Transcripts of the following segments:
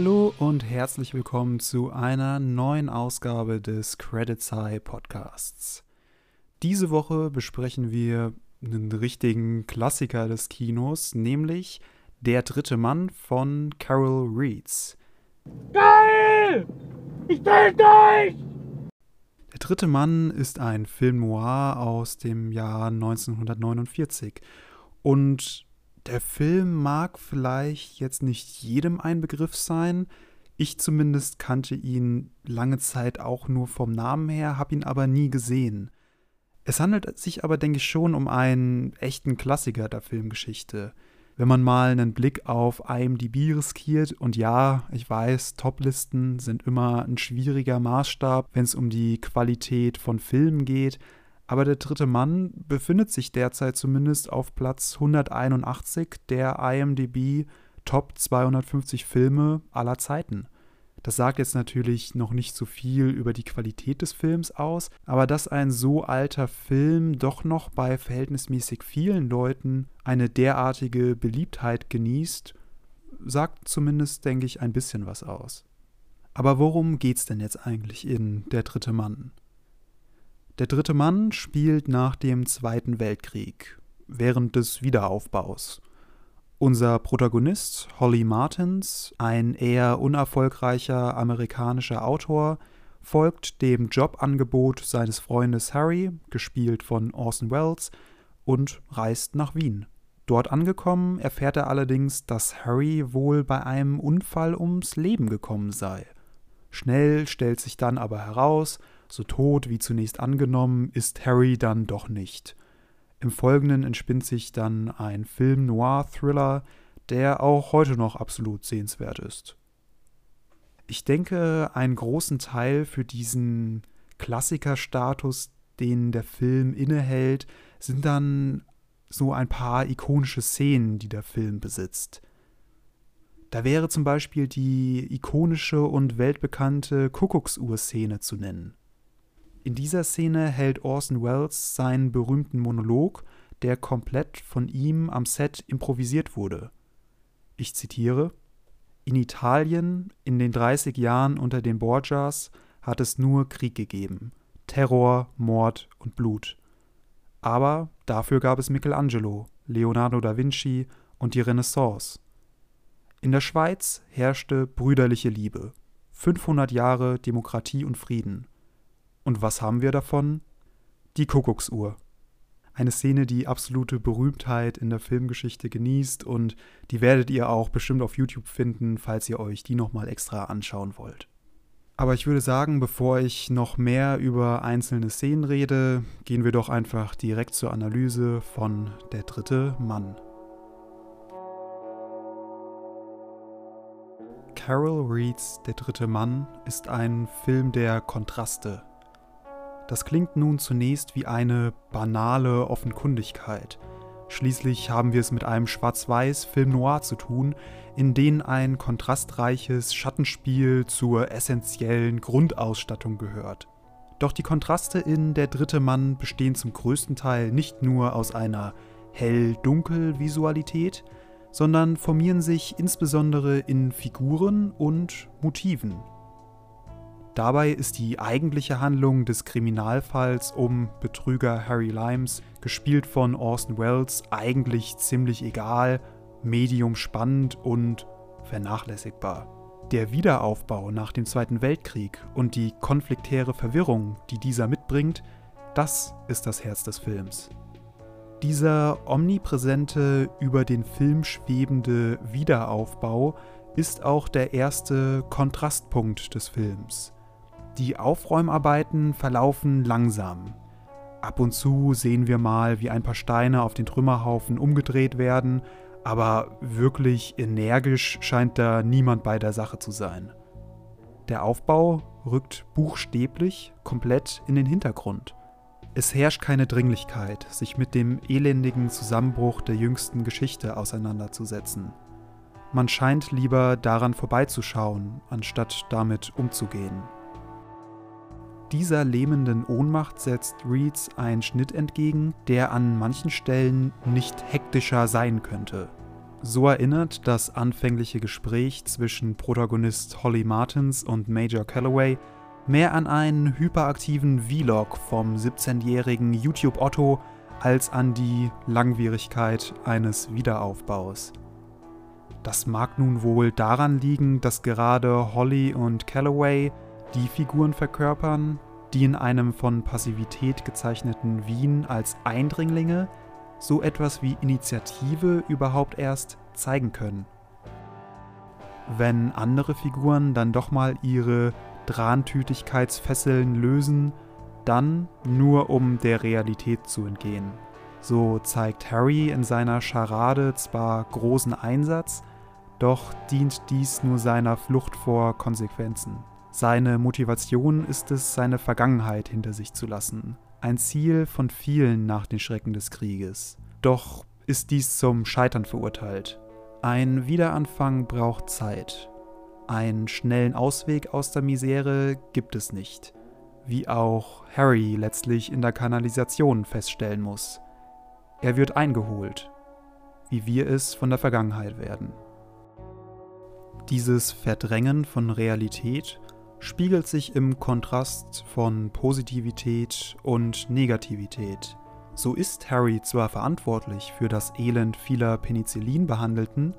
Hallo und herzlich willkommen zu einer neuen Ausgabe des Credits High Podcasts. Diese Woche besprechen wir einen richtigen Klassiker des Kinos, nämlich Der dritte Mann von Carol Reeds. Geil! Ich dreh durch! Der dritte Mann ist ein Film noir aus dem Jahr 1949 und der Film mag vielleicht jetzt nicht jedem ein Begriff sein. Ich zumindest kannte ihn lange Zeit auch nur vom Namen her, habe ihn aber nie gesehen. Es handelt sich aber, denke ich, schon um einen echten Klassiker der Filmgeschichte. Wenn man mal einen Blick auf IMDb riskiert, und ja, ich weiß, Toplisten sind immer ein schwieriger Maßstab, wenn es um die Qualität von Filmen geht, aber der dritte Mann befindet sich derzeit zumindest auf Platz 181 der IMDb Top 250 Filme aller Zeiten. Das sagt jetzt natürlich noch nicht so viel über die Qualität des Films aus, aber dass ein so alter Film doch noch bei verhältnismäßig vielen Leuten eine derartige Beliebtheit genießt, sagt zumindest, denke ich, ein bisschen was aus. Aber worum geht's denn jetzt eigentlich in Der dritte Mann? Der dritte Mann spielt nach dem Zweiten Weltkrieg, während des Wiederaufbaus. Unser Protagonist, Holly Martins, ein eher unerfolgreicher amerikanischer Autor, folgt dem Jobangebot seines Freundes Harry, gespielt von Orson Welles, und reist nach Wien. Dort angekommen erfährt er allerdings, dass Harry wohl bei einem Unfall ums Leben gekommen sei. Schnell stellt sich dann aber heraus, so tot wie zunächst angenommen, ist Harry dann doch nicht. Im Folgenden entspinnt sich dann ein Film-Noir-Thriller, der auch heute noch absolut sehenswert ist. Ich denke, einen großen Teil für diesen Klassikerstatus, den der Film innehält, sind dann so ein paar ikonische Szenen, die der Film besitzt. Da wäre zum Beispiel die ikonische und weltbekannte Kuckucksuhr-Szene zu nennen. In dieser Szene hält Orson Welles seinen berühmten Monolog, der komplett von ihm am Set improvisiert wurde. Ich zitiere: In Italien in den 30 Jahren unter den Borgias hat es nur Krieg gegeben, Terror, Mord und Blut. Aber dafür gab es Michelangelo, Leonardo da Vinci und die Renaissance. In der Schweiz herrschte brüderliche Liebe, 500 Jahre Demokratie und Frieden. Und was haben wir davon? Die Kuckucksuhr. Eine Szene, die absolute Berühmtheit in der Filmgeschichte genießt und die werdet ihr auch bestimmt auf YouTube finden, falls ihr euch die nochmal extra anschauen wollt. Aber ich würde sagen, bevor ich noch mehr über einzelne Szenen rede, gehen wir doch einfach direkt zur Analyse von Der dritte Mann. Carol Reeds Der dritte Mann ist ein Film der Kontraste. Das klingt nun zunächst wie eine banale Offenkundigkeit. Schließlich haben wir es mit einem Schwarz-Weiß-Film noir zu tun, in dem ein kontrastreiches Schattenspiel zur essentiellen Grundausstattung gehört. Doch die Kontraste in Der dritte Mann bestehen zum größten Teil nicht nur aus einer hell-dunkel-Visualität, sondern formieren sich insbesondere in Figuren und Motiven. Dabei ist die eigentliche Handlung des Kriminalfalls um Betrüger Harry Limes, gespielt von Orson Welles, eigentlich ziemlich egal, medium spannend und vernachlässigbar. Der Wiederaufbau nach dem Zweiten Weltkrieg und die konfliktäre Verwirrung, die dieser mitbringt, das ist das Herz des Films. Dieser omnipräsente, über den Film schwebende Wiederaufbau ist auch der erste Kontrastpunkt des Films. Die Aufräumarbeiten verlaufen langsam. Ab und zu sehen wir mal, wie ein paar Steine auf den Trümmerhaufen umgedreht werden, aber wirklich energisch scheint da niemand bei der Sache zu sein. Der Aufbau rückt buchstäblich komplett in den Hintergrund. Es herrscht keine Dringlichkeit, sich mit dem elendigen Zusammenbruch der jüngsten Geschichte auseinanderzusetzen. Man scheint lieber daran vorbeizuschauen, anstatt damit umzugehen. Dieser lähmenden Ohnmacht setzt Reeds einen Schnitt entgegen, der an manchen Stellen nicht hektischer sein könnte. So erinnert das anfängliche Gespräch zwischen Protagonist Holly Martins und Major Calloway mehr an einen hyperaktiven Vlog vom 17-jährigen YouTube Otto als an die Langwierigkeit eines Wiederaufbaus. Das mag nun wohl daran liegen, dass gerade Holly und Calloway die Figuren verkörpern, die in einem von Passivität gezeichneten Wien als Eindringlinge so etwas wie Initiative überhaupt erst zeigen können. Wenn andere Figuren dann doch mal ihre Drahntütigkeitsfesseln lösen, dann nur um der Realität zu entgehen. So zeigt Harry in seiner Scharade zwar großen Einsatz, doch dient dies nur seiner Flucht vor Konsequenzen. Seine Motivation ist es, seine Vergangenheit hinter sich zu lassen. Ein Ziel von vielen nach den Schrecken des Krieges. Doch ist dies zum Scheitern verurteilt. Ein Wiederanfang braucht Zeit. Einen schnellen Ausweg aus der Misere gibt es nicht. Wie auch Harry letztlich in der Kanalisation feststellen muss. Er wird eingeholt, wie wir es von der Vergangenheit werden. Dieses Verdrängen von Realität spiegelt sich im Kontrast von Positivität und Negativität. So ist Harry zwar verantwortlich für das Elend vieler Penicillin-Behandelten,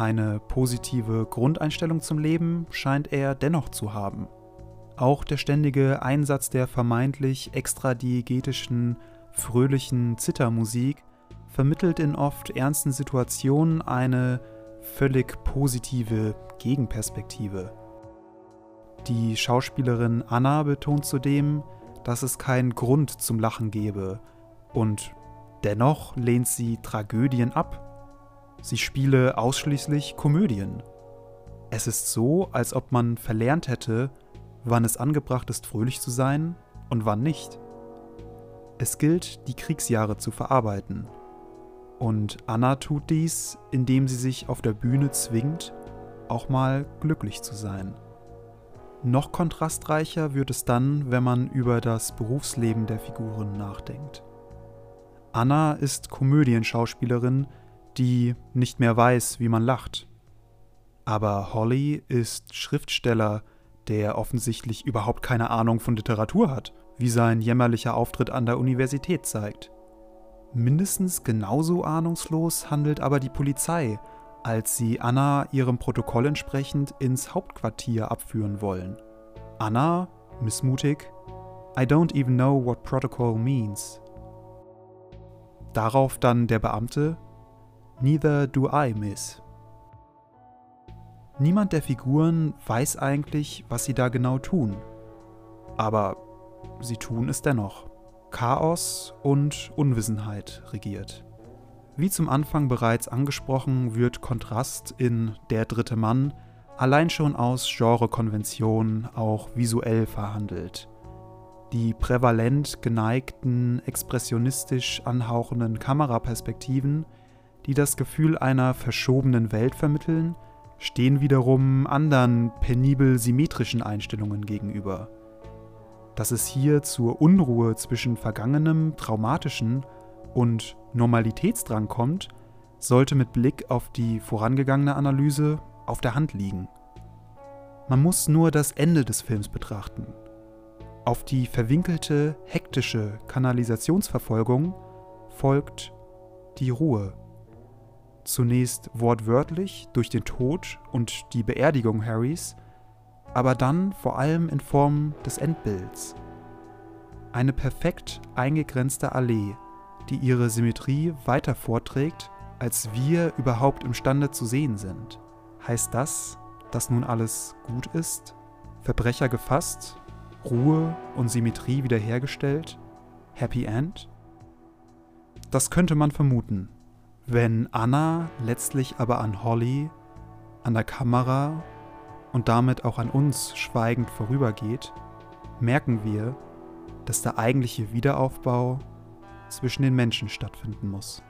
eine positive Grundeinstellung zum Leben scheint er dennoch zu haben. Auch der ständige Einsatz der vermeintlich extradiegetischen, fröhlichen Zittermusik vermittelt in oft ernsten Situationen eine völlig positive Gegenperspektive. Die Schauspielerin Anna betont zudem, dass es keinen Grund zum Lachen gebe und dennoch lehnt sie Tragödien ab. Sie spiele ausschließlich Komödien. Es ist so, als ob man verlernt hätte, wann es angebracht ist, fröhlich zu sein und wann nicht. Es gilt, die Kriegsjahre zu verarbeiten. Und Anna tut dies, indem sie sich auf der Bühne zwingt, auch mal glücklich zu sein. Noch kontrastreicher wird es dann, wenn man über das Berufsleben der Figuren nachdenkt. Anna ist Komödienschauspielerin, die nicht mehr weiß, wie man lacht. Aber Holly ist Schriftsteller, der offensichtlich überhaupt keine Ahnung von Literatur hat, wie sein jämmerlicher Auftritt an der Universität zeigt. Mindestens genauso ahnungslos handelt aber die Polizei, als sie Anna ihrem Protokoll entsprechend ins Hauptquartier abführen wollen. Anna, missmutig, I don't even know what protocol means. Darauf dann der Beamte, Neither do I, Miss. Niemand der Figuren weiß eigentlich, was sie da genau tun. Aber sie tun es dennoch. Chaos und Unwissenheit regiert. Wie zum Anfang bereits angesprochen, wird Kontrast in Der dritte Mann allein schon aus Genrekonventionen auch visuell verhandelt. Die prävalent geneigten, expressionistisch anhauchenden Kameraperspektiven, die das Gefühl einer verschobenen Welt vermitteln, stehen wiederum anderen penibel symmetrischen Einstellungen gegenüber. Dass es hier zur Unruhe zwischen vergangenem, traumatischen und Normalitätsdrang kommt, sollte mit Blick auf die vorangegangene Analyse auf der Hand liegen. Man muss nur das Ende des Films betrachten. Auf die verwinkelte, hektische Kanalisationsverfolgung folgt die Ruhe. Zunächst wortwörtlich durch den Tod und die Beerdigung Harrys, aber dann vor allem in Form des Endbilds. Eine perfekt eingegrenzte Allee, die ihre Symmetrie weiter vorträgt, als wir überhaupt imstande zu sehen sind. Heißt das, dass nun alles gut ist? Verbrecher gefasst? Ruhe und Symmetrie wiederhergestellt? Happy End? Das könnte man vermuten. Wenn Anna letztlich aber an Holly, an der Kamera und damit auch an uns schweigend vorübergeht, merken wir, dass der eigentliche Wiederaufbau zwischen den Menschen stattfinden muss.